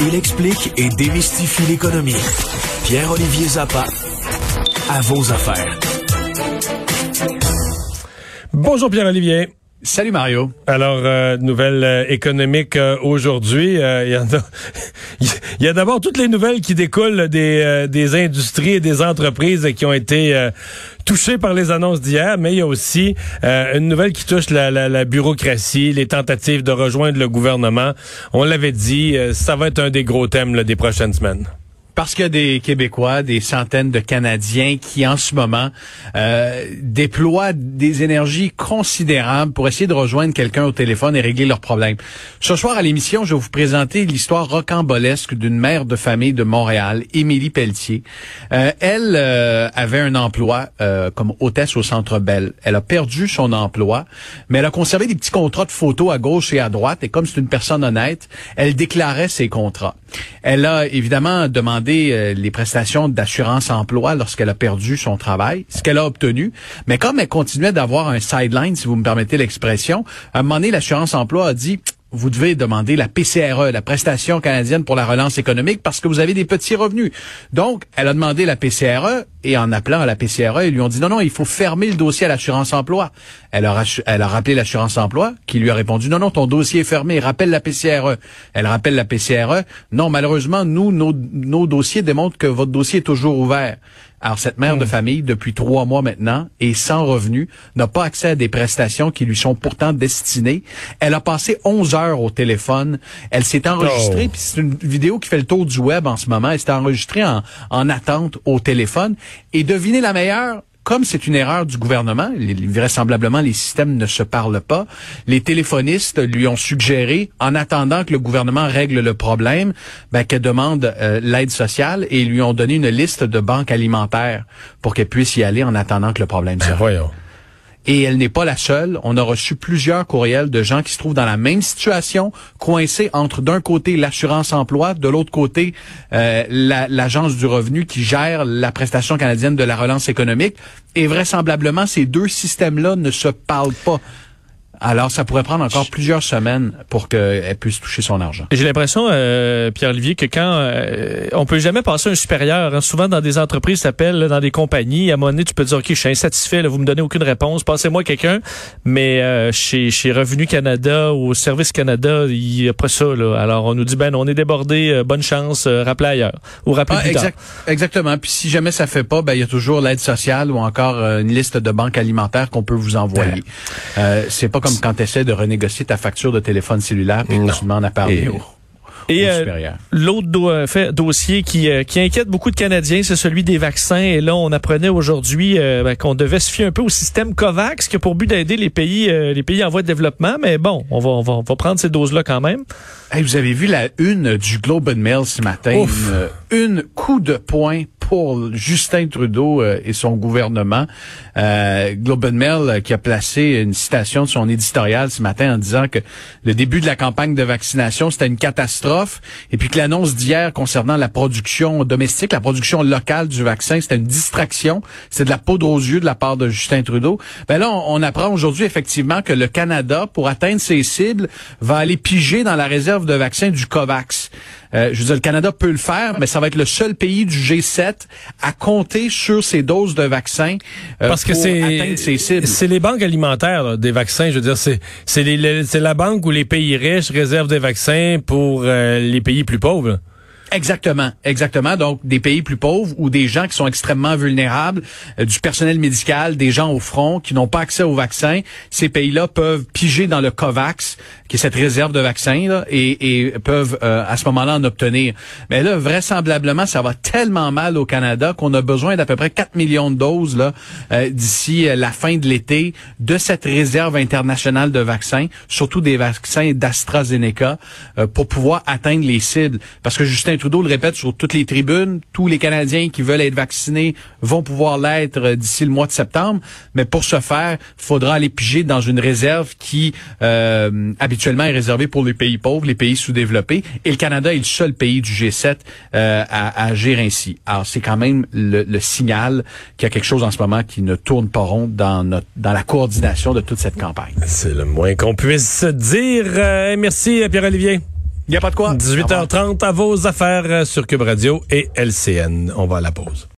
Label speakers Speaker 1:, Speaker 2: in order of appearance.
Speaker 1: Il explique et démystifie l'économie. Pierre-Olivier Zappa, à vos affaires.
Speaker 2: Bonjour Pierre-Olivier.
Speaker 3: Salut Mario.
Speaker 2: Alors, euh, nouvelle euh, économique euh, aujourd'hui. Euh, Il y, a- a d'abord toutes les nouvelles qui découlent des, euh, des industries et des entreprises qui ont été euh, touchées par les annonces d'hier, mais il y a aussi une nouvelle qui touche la, la- la bureaucratie, les tentatives de rejoindre le gouvernement. On l'avait dit, ça va être un des gros thèmes là, des prochaines semaines.
Speaker 3: Parce qu'il y a des Québécois, des centaines de Canadiens qui, en ce moment, euh, déploient des énergies considérables pour essayer de rejoindre quelqu'un au téléphone et régler leurs problèmes. Ce soir, à l'émission, je vais vous présenter l'histoire rocambolesque d'une mère de famille de Montréal, Émilie Pelletier. Euh, elle euh, avait un emploi comme hôtesse au Centre Bell. Elle a perdu son emploi, mais elle a conservé des petits contrats de photos à gauche et à droite. Et comme c'est une personne honnête, elle déclarait ses contrats. Elle a évidemment demandé euh, les prestations d'assurance emploi lorsqu'elle a perdu son travail, ce qu'elle a obtenu. Mais comme elle continuait d'avoir un sideline, si vous me permettez l'expression, à un moment donné, l'assurance emploi a dit vous devez demander la PCRE, la prestation canadienne pour la relance économique, parce que vous avez des petits revenus. Donc, elle a demandé la PCRE et en appelant à la PCRE, ils lui ont dit non, non, il faut fermer le dossier à l'assurance emploi. Elle a, elle a rappelé l'assurance emploi qui lui a répondu non, non, ton dossier est fermé, rappelle la PCRE. Elle rappelle la PCRE. Non, malheureusement, nous, nos, nos dossiers démontrent que votre dossier est toujours ouvert. Alors, cette mère de famille, depuis trois mois maintenant, est sans revenu, n'a pas accès à des prestations qui lui sont pourtant destinées. Elle a passé 11 heures au téléphone. Elle s'est enregistrée,
Speaker 2: Oh.
Speaker 3: puis c'est une vidéo qui fait le tour du web en ce moment. Elle s'est enregistrée en, en attente au téléphone. Et devinez la meilleure, comme c'est une erreur du gouvernement, les- vraisemblablement les systèmes ne se parlent pas, les téléphonistes lui ont suggéré, en attendant que le gouvernement règle le problème, ben, qu'elle demande euh, l'aide sociale et ils lui ont donné une liste de banques alimentaires pour qu'elle puisse y aller en attendant que le problème se règle. Et elle n'est pas la seule. On a reçu plusieurs courriels de gens qui se trouvent dans la même situation, coincés entre d'un côté l'assurance emploi, de l'autre côté euh, la- l'agence du revenu qui gère la prestation canadienne de la relance économique. Et vraisemblablement, ces deux systèmes-là ne se parlent pas. Alors, ça pourrait prendre encore plusieurs semaines pour qu'elle puisse toucher son argent.
Speaker 4: J'ai l'impression, euh, Pierre-Olivier, que quand euh, on peut jamais passer un supérieur, hein, souvent dans des entreprises, là, dans des compagnies, à un moment donné, tu peux dire, OK, je suis insatisfait, là, vous me donnez aucune réponse, passez-moi quelqu'un. Mais euh, chez, chez Revenu Canada ou Service Canada, il n'y a pas ça. Là. Alors, on nous dit, ben, on est débordé, euh, bonne chance, euh, rappelez ailleurs. Ou rappelez
Speaker 3: Ah,
Speaker 4: plus tard.
Speaker 3: exact- exactement. Puis si jamais ça fait pas, ben il y a toujours l'aide sociale ou encore euh, une liste de banques alimentaires qu'on peut vous envoyer. Euh, c'est pas comme quand tu essaies de renégocier ta facture de téléphone cellulaire puis que tu demandes à parler
Speaker 2: Et-
Speaker 4: Et euh, l'autre do- euh, dossier qui, euh, qui inquiète beaucoup de Canadiens, c'est celui des vaccins. Et là, on apprenait aujourd'hui euh, ben, qu'on devait se fier un peu au système COVAX, qui a pour but d'aider les pays, euh, les pays en voie de développement. Mais bon, on va, on va, on va prendre ces doses-là quand même.
Speaker 3: Hey, vous avez vu la une du Globe and Mail ce matin,
Speaker 2: Ouf.
Speaker 3: une, une coup de poing pour Justin Trudeau euh, et son gouvernement. Euh, Globe and Mail euh, qui a placé une citation de son éditorial ce matin en disant que le début de la campagne de vaccination c'était une catastrophe et puis que l'annonce d'hier concernant la production domestique, la production locale du vaccin, c'était une distraction, c'est de la poudre aux yeux de la part de Justin Trudeau. Ben là, on, on apprend aujourd'hui effectivement que le Canada, pour atteindre ses cibles, va aller piger dans la réserve de vaccins du COVAX. Euh, je veux dire, le Canada peut le faire, mais ça va être le seul pays du G7 à compter sur ses doses de vaccins euh,
Speaker 2: Parce que
Speaker 3: pour
Speaker 2: c'est
Speaker 3: atteindre ses cibles.
Speaker 2: c'est les banques alimentaires là, des vaccins. Je veux dire, c'est c'est les- les- c'est la banque où les pays riches réservent des vaccins pour euh, les pays plus pauvres.
Speaker 3: Exactement, exactement. Donc, des pays plus pauvres ou des gens qui sont extrêmement vulnérables, euh, du personnel médical, des gens au front qui n'ont pas accès aux vaccins, ces pays-là peuvent piger dans le COVAX, qui est cette réserve de vaccins, là, et, et peuvent euh, à ce moment-là en obtenir. Mais là, vraisemblablement, ça va tellement mal au Canada qu'on a besoin d'à peu près 4 millions de doses là euh, d'ici euh, la fin de l'été de cette réserve internationale de vaccins, surtout des vaccins d'AstraZeneca, euh, pour pouvoir atteindre les cibles. Parce que Justin Trudeau le répète sur toutes les tribunes, tous les Canadiens qui veulent être vaccinés vont pouvoir l'être euh, d'ici le mois de septembre. Mais pour ce faire, il faudra aller piger dans une réserve qui euh, habituellement est réservée pour les pays pauvres, les pays sous-développés. Et le Canada est le seul pays du G7 euh, à, à agir ainsi. Alors c'est quand même le, le signal qu'il y a quelque chose en ce moment qui ne tourne pas rond dans, notre, dans la coordination de toute cette campagne.
Speaker 2: C'est le moins qu'on puisse dire. Euh, merci Pierre-Olivier.
Speaker 3: Il n'y a pas de quoi.
Speaker 2: 18h30 à vos affaires euh, sur Cube Radio et LCN. On va à la pause.